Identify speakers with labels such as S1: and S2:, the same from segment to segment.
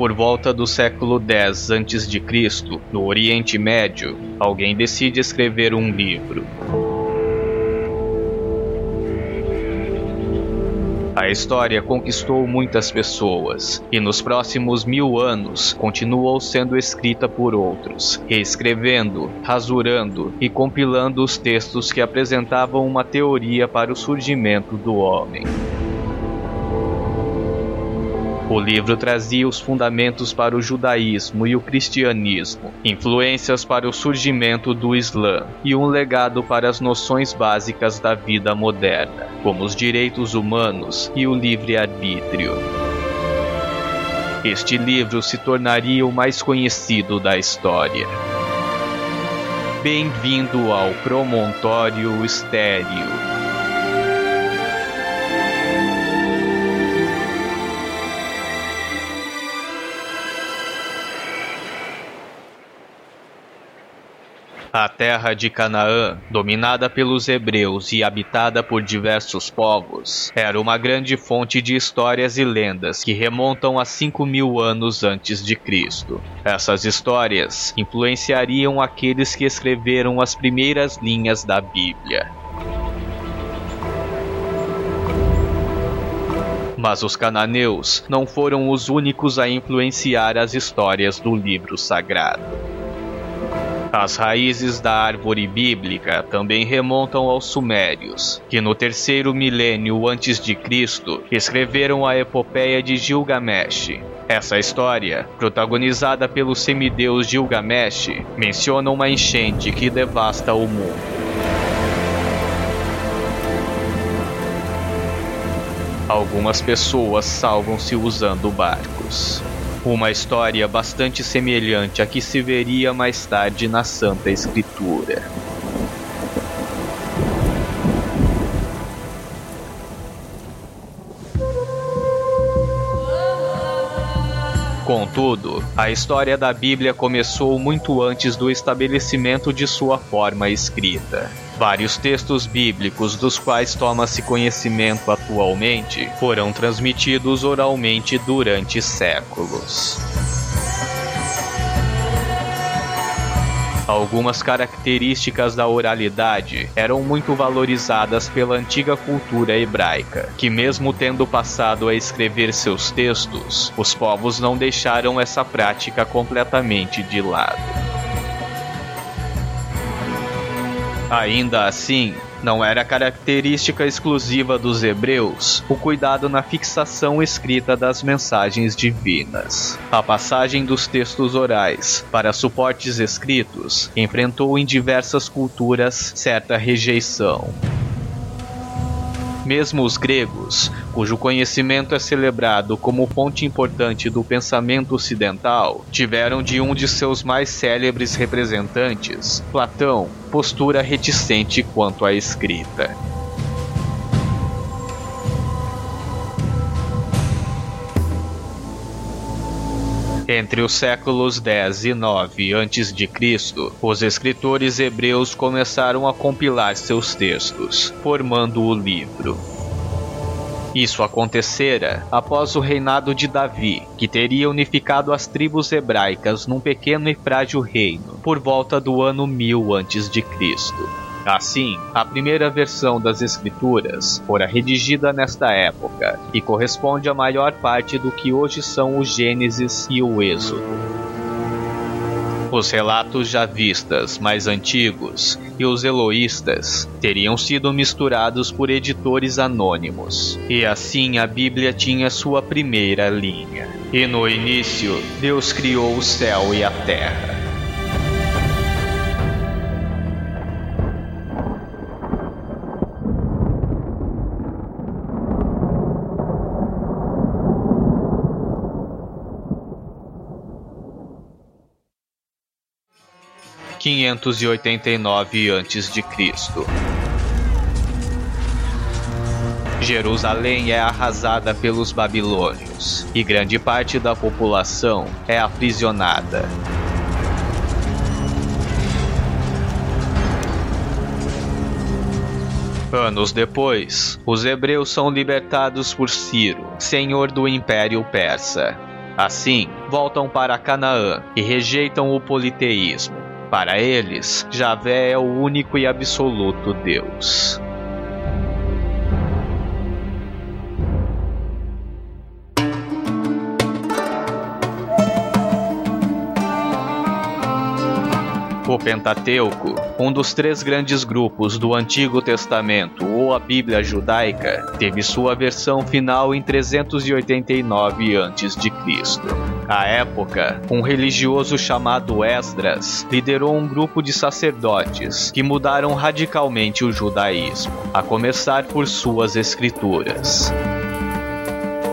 S1: Por volta do século X a.C., no Oriente Médio, alguém decide escrever um livro. A história conquistou muitas pessoas e nos próximos mil anos continuou sendo escrita por outros, reescrevendo, rasurando e compilando os textos que apresentavam uma teoria para o surgimento do homem. O livro trazia os fundamentos para o judaísmo e o cristianismo, influências para o surgimento do Islã e um legado para as noções básicas da vida moderna, como os direitos humanos e o livre-arbítrio. Este livro se tornaria o mais conhecido da história. Bem-vindo ao Promontório Estéreo. A terra de Canaã, dominada pelos hebreus e habitada por diversos povos, era uma grande fonte de histórias e lendas que remontam a 5 mil anos antes de Cristo. Essas histórias influenciariam aqueles que escreveram as primeiras linhas da Bíblia. Mas os cananeus não foram os únicos a influenciar as histórias do livro sagrado. As raízes da árvore bíblica também remontam aos sumérios, que no terceiro milênio antes de Cristo escreveram a epopeia de Gilgamesh. Essa história, protagonizada pelo semideus Gilgamesh, menciona uma enchente que devasta o mundo. Algumas pessoas salvam-se usando barcos. Uma história bastante semelhante à que se veria mais tarde na Santa Escritura. Contudo, a história da Bíblia começou muito antes do estabelecimento de sua forma escrita. Vários textos bíblicos dos quais toma-se conhecimento atualmente foram transmitidos oralmente durante séculos. Algumas características da oralidade eram muito valorizadas pela antiga cultura hebraica, que, mesmo tendo passado a escrever seus textos, os povos não deixaram essa prática completamente de lado. Ainda assim, não era característica exclusiva dos hebreus o cuidado na fixação escrita das mensagens divinas. A passagem dos textos orais para suportes escritos enfrentou em diversas culturas certa rejeição. Mesmo os gregos, cujo conhecimento é celebrado como fonte importante do pensamento ocidental, tiveram de um de seus mais célebres representantes, Platão, postura reticente quanto à escrita. Entre os séculos 10 e 9 a.C., os escritores hebreus começaram a compilar seus textos, formando o livro. Isso acontecera após o reinado de Davi, que teria unificado as tribos hebraicas num pequeno e frágil reino por volta do ano 1000 a.C. Assim, a primeira versão das Escrituras fora redigida nesta época e corresponde à maior parte do que hoje são o Gênesis e o Êxodo. Os relatos javistas mais antigos e os eloístas teriam sido misturados por editores anônimos, e assim a Bíblia tinha sua primeira linha. E no início, Deus criou o céu e a terra. Quinhentos e oitenta e nove antes de Cristo. Jerusalém é arrasada pelos babilônios e grande parte da população é aprisionada. Anos depois, os hebreus são libertados por Ciro, senhor do Império Persa. Assim, voltam para Canaã e rejeitam o politeísmo. Para eles, Javé é o único e absoluto Deus. O Pentateuco, um dos três grandes grupos do Antigo Testamento ou a Bíblia Judaica, teve sua versão final em 389 a.C. À época, um religioso chamado Esdras liderou um grupo de sacerdotes que mudaram radicalmente o judaísmo, a começar por suas escrituras.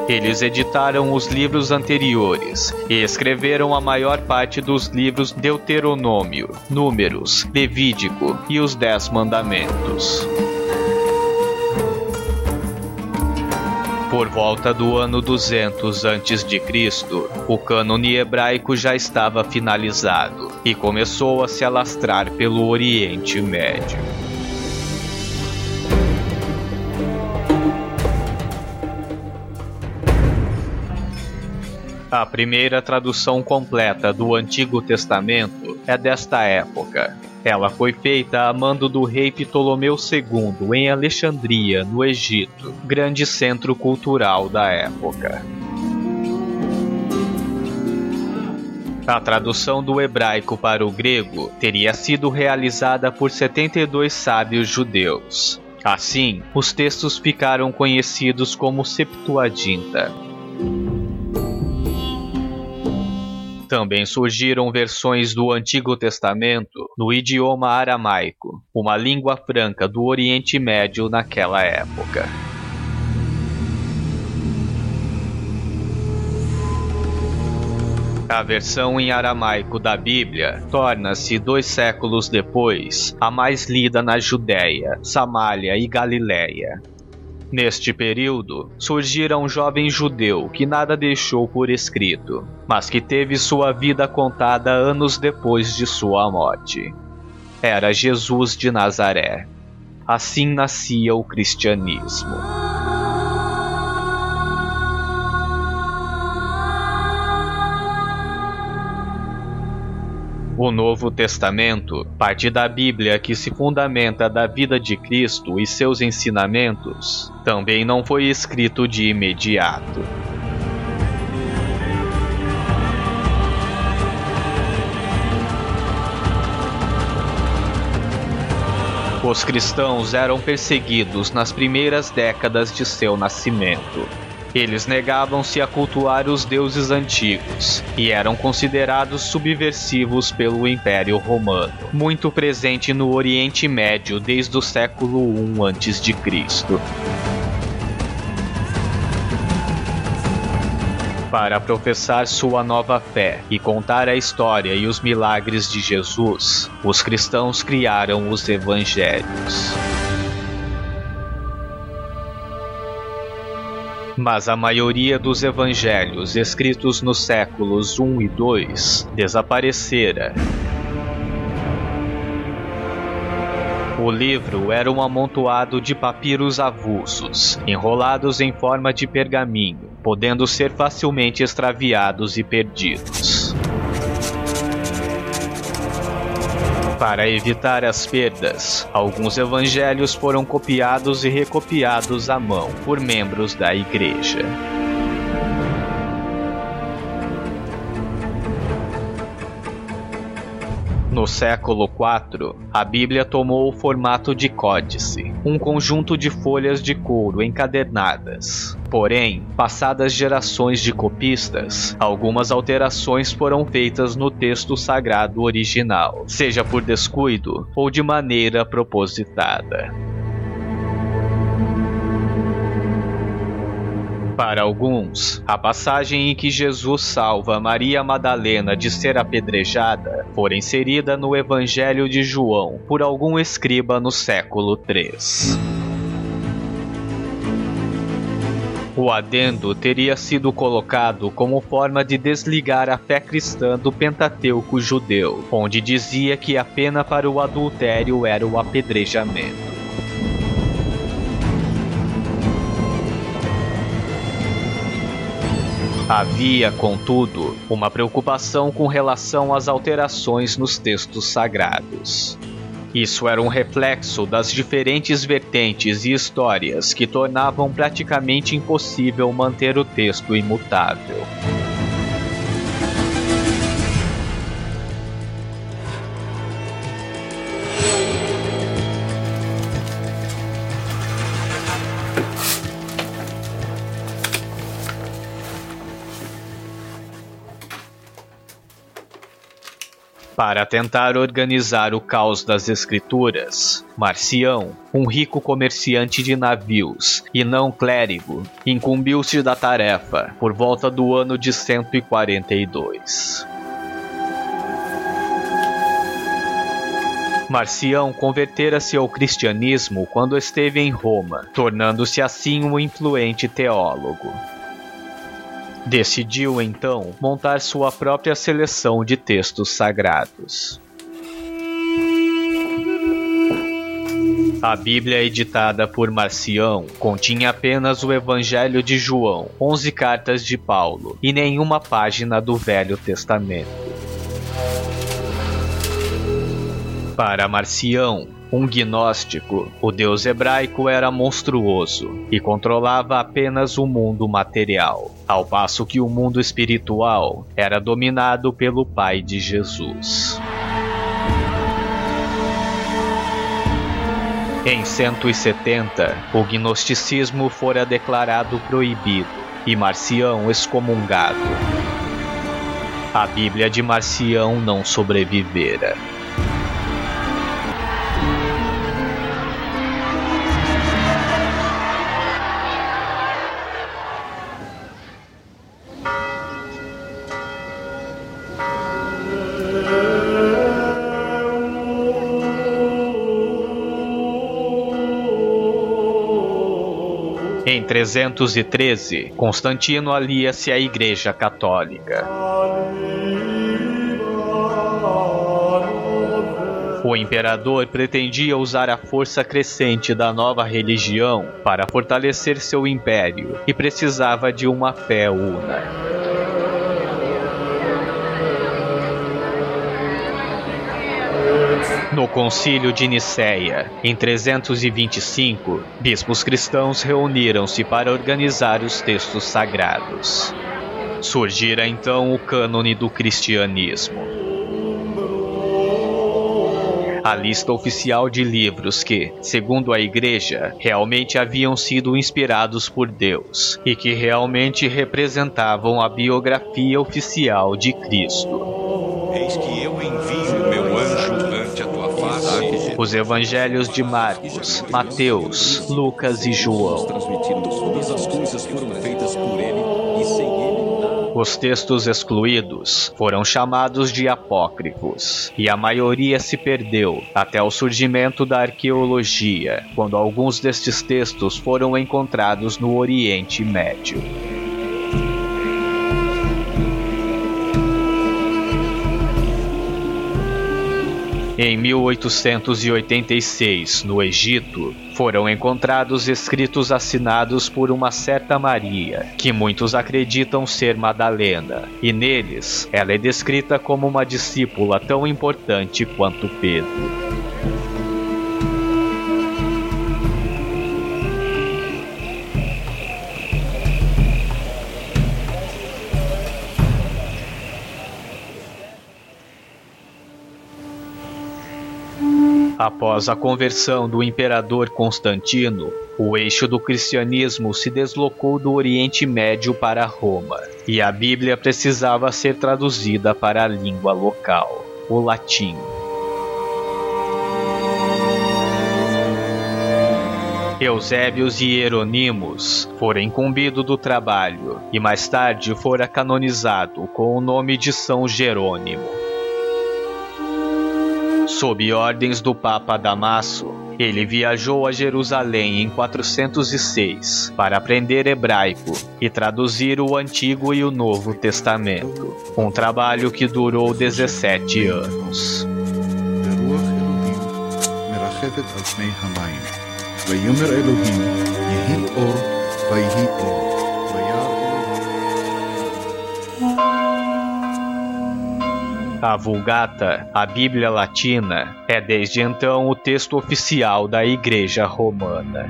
S1: Eles editaram os livros anteriores e escreveram a maior parte dos livros Deuteronômio, Números, Levítico e os Dez Mandamentos. Por volta do ano 200 a.C., o cânone hebraico já estava finalizado e começou a se alastrar pelo Oriente Médio. A primeira tradução completa do Antigo Testamento é desta época. Ela foi feita a mando do rei Ptolomeu II em Alexandria, no Egito, grande centro cultural da época. A tradução do hebraico para o grego teria sido realizada por 72 sábios judeus. Assim, os textos ficaram conhecidos como Septuaginta. Também surgiram versões do Antigo Testamento no idioma aramaico, uma língua franca do Oriente Médio naquela época. A versão em aramaico da Bíblia torna-se dois séculos depois a mais lida na Judéia, Samália e Galiléia, Neste período, surgira um jovem judeu que nada deixou por escrito, mas que teve sua vida contada anos depois de sua morte. Era Jesus de Nazaré. Assim nascia o cristianismo. O Novo Testamento parte da Bíblia que se fundamenta da vida de Cristo e seus ensinamentos, também não foi escrito de imediato. Os cristãos eram perseguidos nas primeiras décadas de seu nascimento. Eles negavam-se a cultuar os deuses antigos e eram considerados subversivos pelo Império Romano, muito presente no Oriente Médio desde o século I a.C. Para professar sua nova fé e contar a história e os milagres de Jesus, os cristãos criaram os evangelhos. Mas a maioria dos evangelhos escritos nos séculos I e II desaparecera. O livro era um amontoado de papiros avulsos, enrolados em forma de pergaminho, podendo ser facilmente extraviados e perdidos. Para evitar as perdas, alguns evangelhos foram copiados e recopiados à mão por membros da igreja. No século IV, a Bíblia tomou o formato de códice, um conjunto de folhas de couro encadernadas. Porém, passadas gerações de copistas, algumas alterações foram feitas no texto sagrado original, seja por descuido ou de maneira propositada. Para alguns, a passagem em que Jesus salva Maria Madalena de ser apedrejada fora inserida no Evangelho de João por algum escriba no século III. O adendo teria sido colocado como forma de desligar a fé cristã do Pentateuco judeu, onde dizia que a pena para o adultério era o apedrejamento. Havia, contudo, uma preocupação com relação às alterações nos textos sagrados. Isso era um reflexo das diferentes vertentes e histórias que tornavam praticamente impossível manter o texto imutável. Para tentar organizar o caos das escrituras, Marcião, um rico comerciante de navios e não clérigo, incumbiu-se da tarefa por volta do ano de 142. Marcião convertera-se ao cristianismo quando esteve em Roma, tornando-se assim um influente teólogo. Decidiu então montar sua própria seleção de textos sagrados. A Bíblia editada por Marcião continha apenas o Evangelho de João, 11 cartas de Paulo e nenhuma página do Velho Testamento. Para Marcião, um gnóstico, o deus hebraico era monstruoso e controlava apenas o mundo material, ao passo que o mundo espiritual era dominado pelo Pai de Jesus. Em 170, o gnosticismo fora declarado proibido e Marcião excomungado. A Bíblia de Marcião não sobrevivera. Em 313, Constantino alia-se à Igreja Católica. O imperador pretendia usar a força crescente da nova religião para fortalecer seu império e precisava de uma fé una. No Concílio de Nicéia, em 325, bispos cristãos reuniram-se para organizar os textos sagrados. Surgira então o cânone do cristianismo. A lista oficial de livros que, segundo a Igreja, realmente haviam sido inspirados por Deus e que realmente representavam a biografia oficial de Cristo.
S2: Eis que
S1: Os evangelhos de Marcos, Mateus, Lucas e João. Os textos excluídos foram chamados de apócrifos, e a maioria se perdeu até o surgimento da arqueologia, quando alguns destes textos foram encontrados no Oriente Médio. Em 1886, no Egito, foram encontrados escritos assinados por uma certa Maria, que muitos acreditam ser Madalena, e neles ela é descrita como uma discípula tão importante quanto Pedro. Após a conversão do imperador Constantino, o eixo do cristianismo se deslocou do Oriente Médio para Roma, e a Bíblia precisava ser traduzida para a língua local, o latim. Eusébios e Hieronymus foram incumbidos do trabalho e mais tarde fora canonizado com o nome de São Jerônimo. Sob ordens do Papa Damaso, ele viajou a Jerusalém em 406 para aprender hebraico e traduzir o Antigo e o Novo Testamento, um trabalho que durou 17 anos.
S3: ורוח אלוהים מרחפת על פני המים. ויאמר אלוהים, יהי אור, ויהי אור. וירא אלוהים
S1: A Vulgata, a Bíblia Latina, é desde então o texto oficial da Igreja Romana.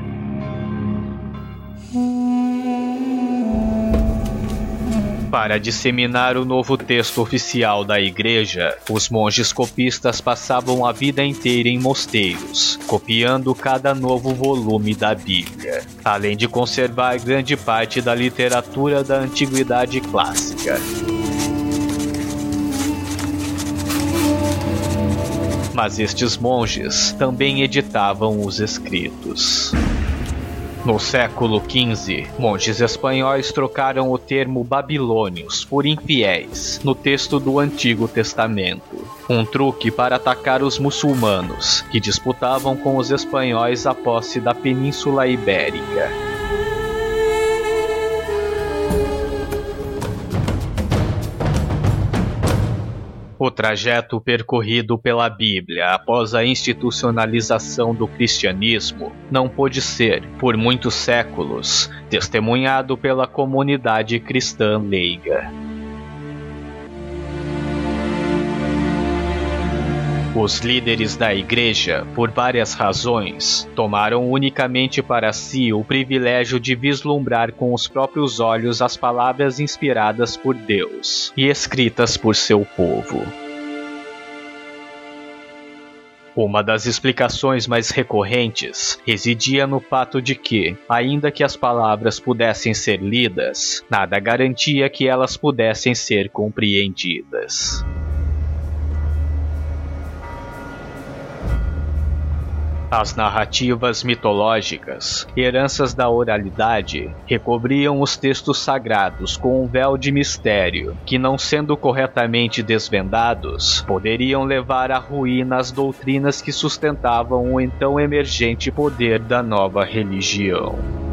S1: Para disseminar o novo texto oficial da Igreja, os monges copistas passavam a vida inteira em mosteiros, copiando cada novo volume da Bíblia, além de conservar grande parte da literatura da Antiguidade Clássica. Mas estes monges também editavam os escritos. No século XV, monges espanhóis trocaram o termo babilônios por infiéis no texto do Antigo Testamento. Um truque para atacar os muçulmanos, que disputavam com os espanhóis a posse da Península Ibérica. O trajeto percorrido pela Bíblia após a institucionalização do cristianismo não pôde ser, por muitos séculos, testemunhado pela comunidade cristã leiga. Os líderes da igreja, por várias razões, tomaram unicamente para si o privilégio de vislumbrar com os próprios olhos as palavras inspiradas por Deus e escritas por seu povo. Uma das explicações mais recorrentes residia no fato de que, ainda que as palavras pudessem ser lidas, nada garantia que elas pudessem ser compreendidas. As narrativas mitológicas, heranças da oralidade, recobriam os textos sagrados com um véu de mistério que, não sendo corretamente desvendados, poderiam levar à ruína as doutrinas que sustentavam o então emergente poder da nova religião.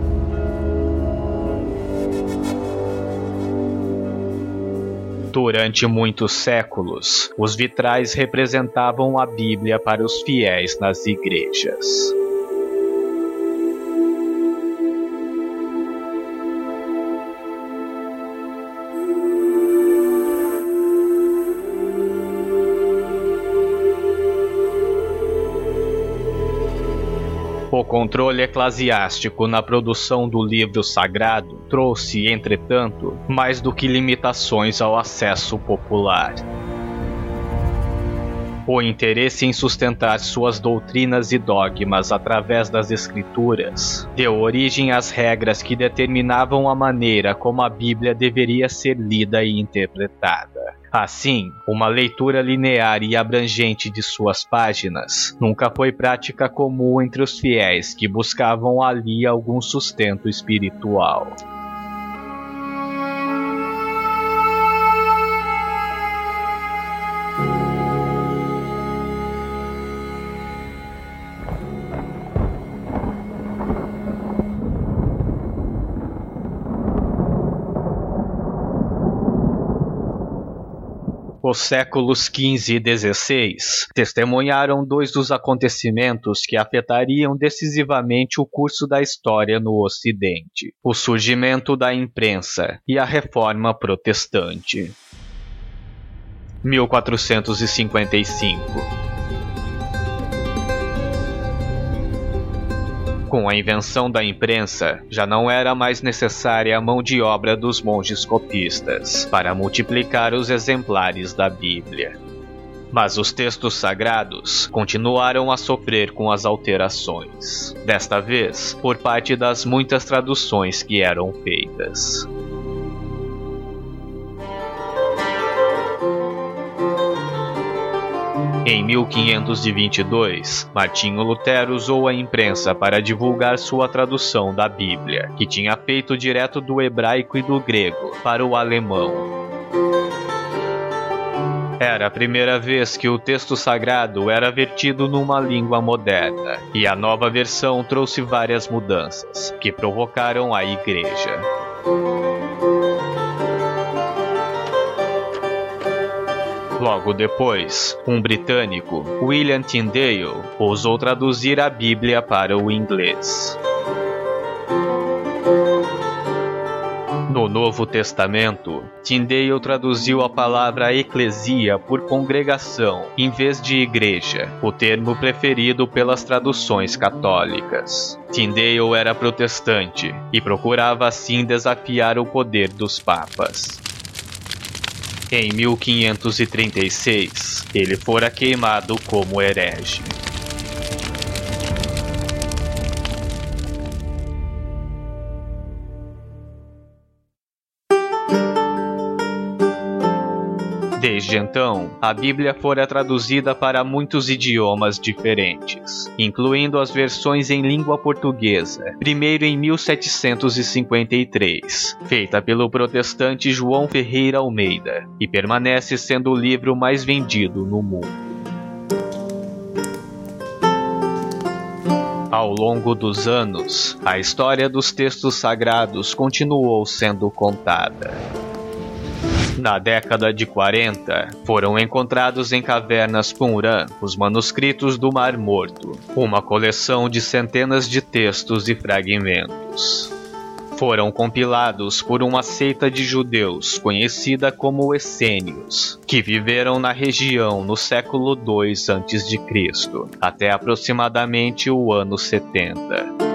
S1: Durante muitos séculos, os vitrais representavam a Bíblia para os fiéis nas igrejas. Controle eclesiástico na produção do livro sagrado trouxe, entretanto, mais do que limitações ao acesso popular. O interesse em sustentar suas doutrinas e dogmas através das Escrituras deu origem às regras que determinavam a maneira como a Bíblia deveria ser lida e interpretada. Assim, uma leitura linear e abrangente de suas páginas nunca foi prática comum entre os fiéis que buscavam ali algum sustento espiritual. Os séculos XV e XVI testemunharam dois dos acontecimentos que afetariam decisivamente o curso da história no Ocidente: o surgimento da imprensa e a Reforma Protestante. 1455 Com a invenção da imprensa, já não era mais necessária a mão de obra dos monges copistas para multiplicar os exemplares da Bíblia. Mas os textos sagrados continuaram a sofrer com as alterações, desta vez por parte das muitas traduções que eram feitas. Em 1522, Martinho Lutero usou a imprensa para divulgar sua tradução da Bíblia, que tinha feito direto do hebraico e do grego para o alemão. Era a primeira vez que o texto sagrado era vertido numa língua moderna, e a nova versão trouxe várias mudanças, que provocaram a igreja. Logo depois, um britânico, William Tyndale, ousou traduzir a Bíblia para o inglês. No Novo Testamento, Tyndale traduziu a palavra eclesia por congregação, em vez de igreja, o termo preferido pelas traduções católicas. Tyndale era protestante e procurava assim desafiar o poder dos papas. Em 1536, ele fora queimado como herege. Desde então, a Bíblia fora traduzida para muitos idiomas diferentes, incluindo as versões em língua portuguesa, primeiro em 1753, feita pelo protestante João Ferreira Almeida, e permanece sendo o livro mais vendido no mundo. Ao longo dos anos, a história dos textos sagrados continuou sendo contada. Na década de 40, foram encontrados em cavernas Qumran os manuscritos do Mar Morto, uma coleção de centenas de textos e fragmentos. Foram compilados por uma seita de judeus conhecida como Essênios, que viveram na região no século II a.C., até aproximadamente o ano 70.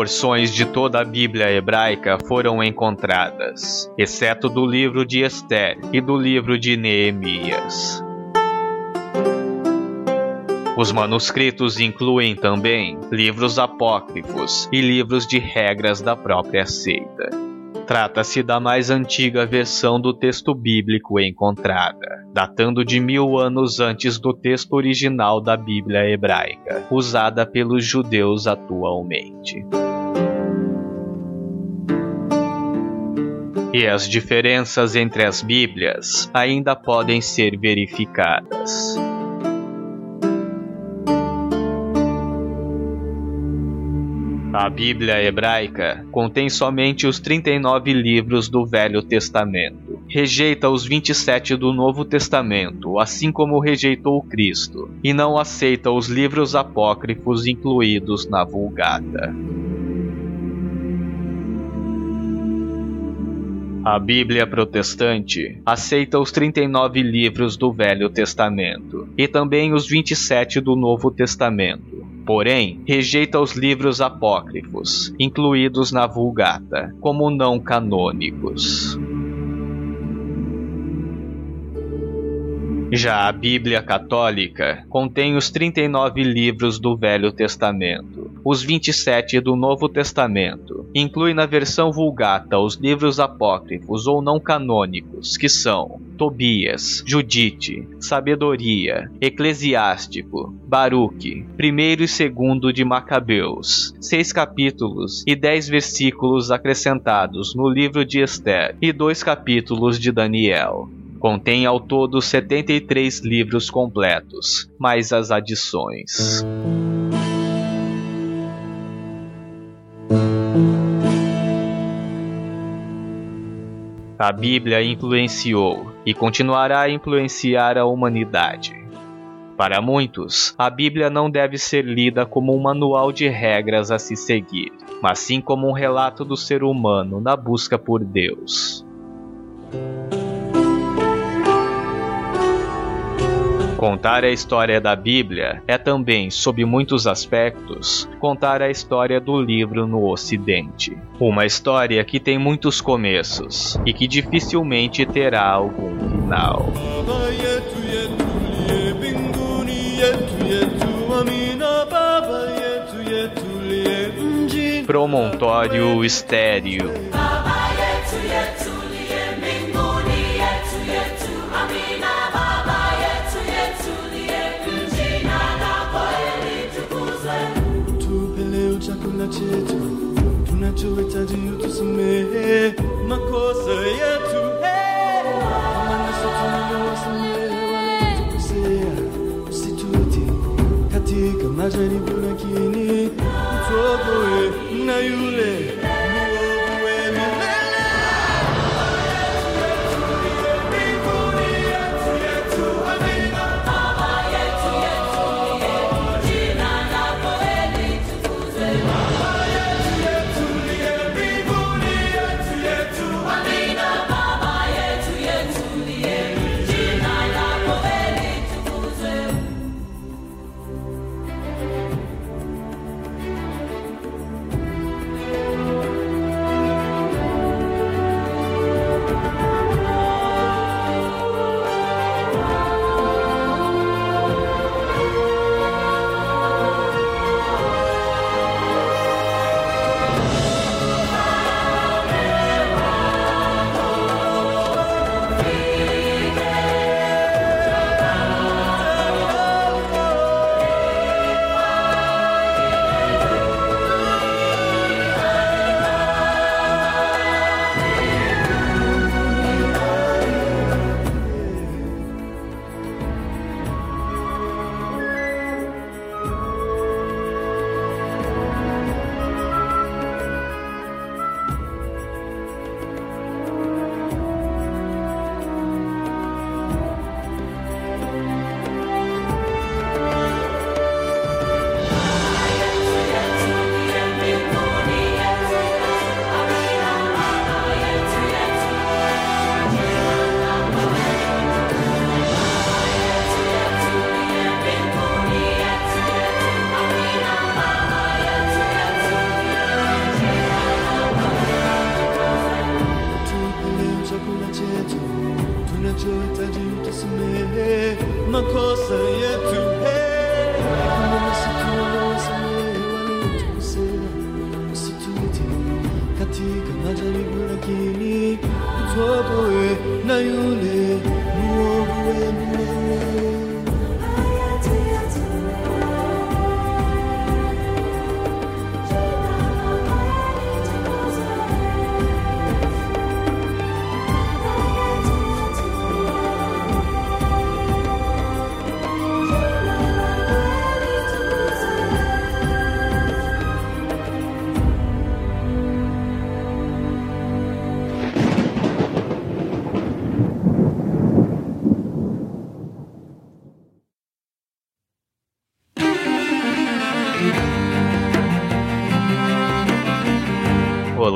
S1: Porções de toda a Bíblia hebraica foram encontradas, exceto do livro de Esther e do livro de Neemias. Os manuscritos incluem também livros apócrifos e livros de regras da própria seita. Trata-se da mais antiga versão do texto bíblico encontrada, datando de mil anos antes do texto original da Bíblia hebraica, usada pelos judeus atualmente. E as diferenças entre as Bíblias ainda podem ser verificadas. A Bíblia hebraica contém somente os 39 livros do Velho Testamento. Rejeita os 27 do Novo Testamento, assim como rejeitou Cristo, e não aceita os livros apócrifos incluídos na Vulgata. A Bíblia protestante aceita os 39 livros do Velho Testamento e também os 27 do Novo Testamento. Porém, rejeita os livros apócrifos, incluídos na Vulgata, como não canônicos. Já a Bíblia Católica contém os 39 livros do Velho Testamento, os 27 do Novo Testamento. Inclui na versão Vulgata os livros apócrifos ou não canônicos, que são Tobias, Judite, Sabedoria, Eclesiástico, Baruque, primeiro e segundo de Macabeus, seis capítulos e dez versículos acrescentados no livro de Esther e dois capítulos de Daniel. Contém ao todo 73 livros completos, mais as adições. A Bíblia influenciou e continuará a influenciar a humanidade. Para muitos, a Bíblia não deve ser lida como um manual de regras a se seguir, mas sim como um relato do ser humano na busca por Deus. Contar a história da Bíblia é também, sob muitos aspectos, contar a história do livro no Ocidente. Uma história que tem muitos começos e que dificilmente terá algum final. Promontório Estéreo Tadinho tu samehe makosa yetu amani sotunayowasamehe waliotukosea usituti katika majaribu lakini utuokoe na yule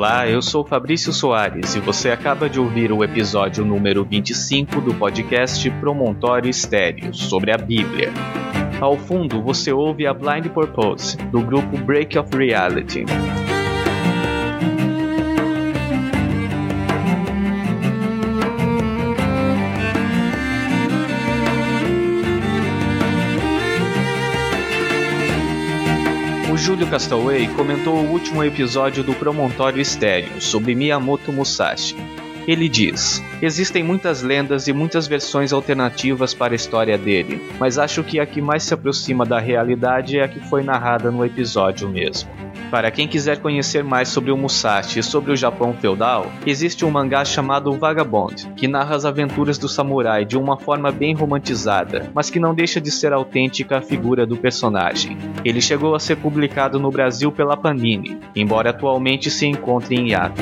S1: Olá, eu sou Fabrício Soares e você acaba de ouvir o episódio número 25 do podcast Promontório Estéreo sobre a Bíblia. Ao fundo você ouve a Blind Purpose, do grupo Break of Reality. Júlio Castaway comentou o último episódio do Promontório Estéreo sobre Miyamoto Musashi. Ele diz: Existem muitas lendas e muitas versões alternativas para a história dele, mas acho que a que mais se aproxima da realidade é a que foi narrada no episódio mesmo. Para quem quiser conhecer mais sobre o Musashi e sobre o Japão feudal, existe um mangá chamado Vagabond, que narra as aventuras do samurai de uma forma bem romantizada, mas que não deixa de ser autêntica a figura do personagem. Ele chegou a ser publicado no Brasil pela Panini, embora atualmente se encontre em hiato.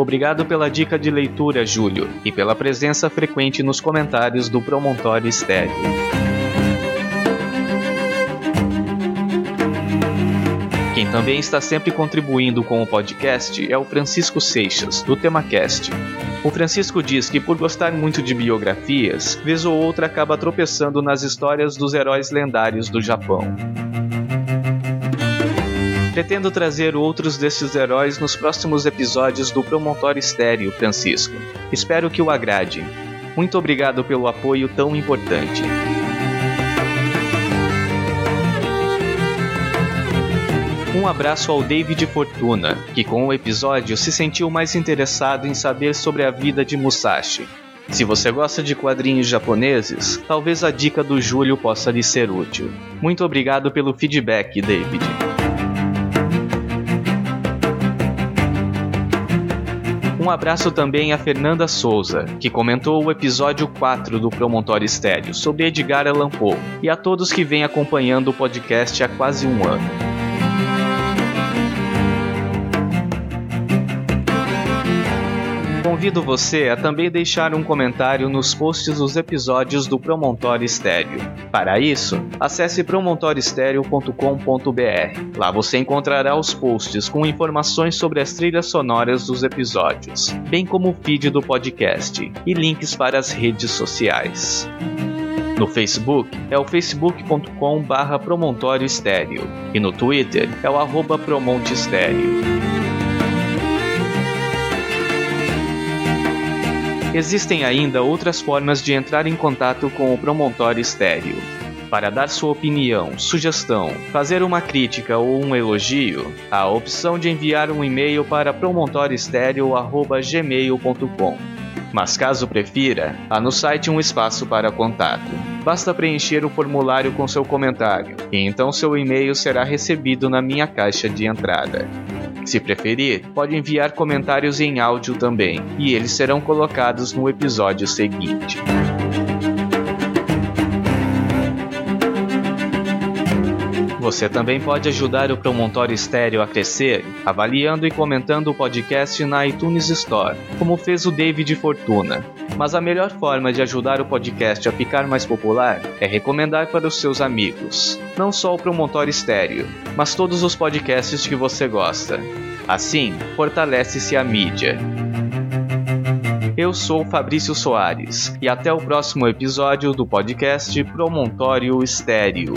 S1: Obrigado pela dica de leitura, Júlio, e pela presença frequente nos comentários do Promontório Estéreo. Quem também está sempre contribuindo com o podcast é o Francisco Seixas, do TemaCast. O Francisco diz que, por gostar muito de biografias, vez ou outra acaba tropeçando nas histórias dos heróis lendários do Japão. Pretendo trazer outros desses heróis nos próximos episódios do Promontório Estéreo, Francisco. Espero que o agrade. Muito obrigado pelo apoio tão importante. Um abraço ao David Fortuna, que com o episódio se sentiu mais interessado em saber sobre a vida de Musashi. Se você gosta de quadrinhos japoneses, talvez a dica do Júlio possa lhe ser útil. Muito obrigado pelo feedback, David. Um abraço também a Fernanda Souza, que comentou o episódio 4 do Promontório Estéreo sobre Edgar Allan Poe, e a todos que vêm acompanhando o podcast há quase um ano. Convido você a também deixar um comentário nos posts dos episódios do Promontório Estéreo. Para isso, acesse promontorioestereo.com.br. Lá você encontrará os posts com informações sobre as trilhas sonoras dos episódios, bem como o feed do podcast e links para as redes sociais. No Facebook é o facebook.com barra promontório estéreo e no Twitter é o arroba promonte estéreo. Existem ainda outras formas de entrar em contato com o Promontório Estéreo. Para dar sua opinião, sugestão, fazer uma crítica ou um elogio, há a opção de enviar um e-mail para promontorioestereo.gmail.com. Mas caso prefira, há no site um espaço para contato. Basta preencher o formulário com seu comentário, e então seu e-mail será recebido na minha caixa de entrada. Se preferir, pode enviar comentários em áudio também, e eles serão colocados no episódio seguinte. Você também pode ajudar o Promontório Estéreo a crescer, avaliando e comentando o podcast na iTunes Store, como fez o David Fortuna. Mas a melhor forma de ajudar o podcast a ficar mais popular é recomendar para os seus amigos. Não só o Promontório Estéreo, mas todos os podcasts que você gosta. Assim, fortalece-se a mídia. Eu sou Fabrício Soares e até o próximo episódio do podcast Promontório Estéreo.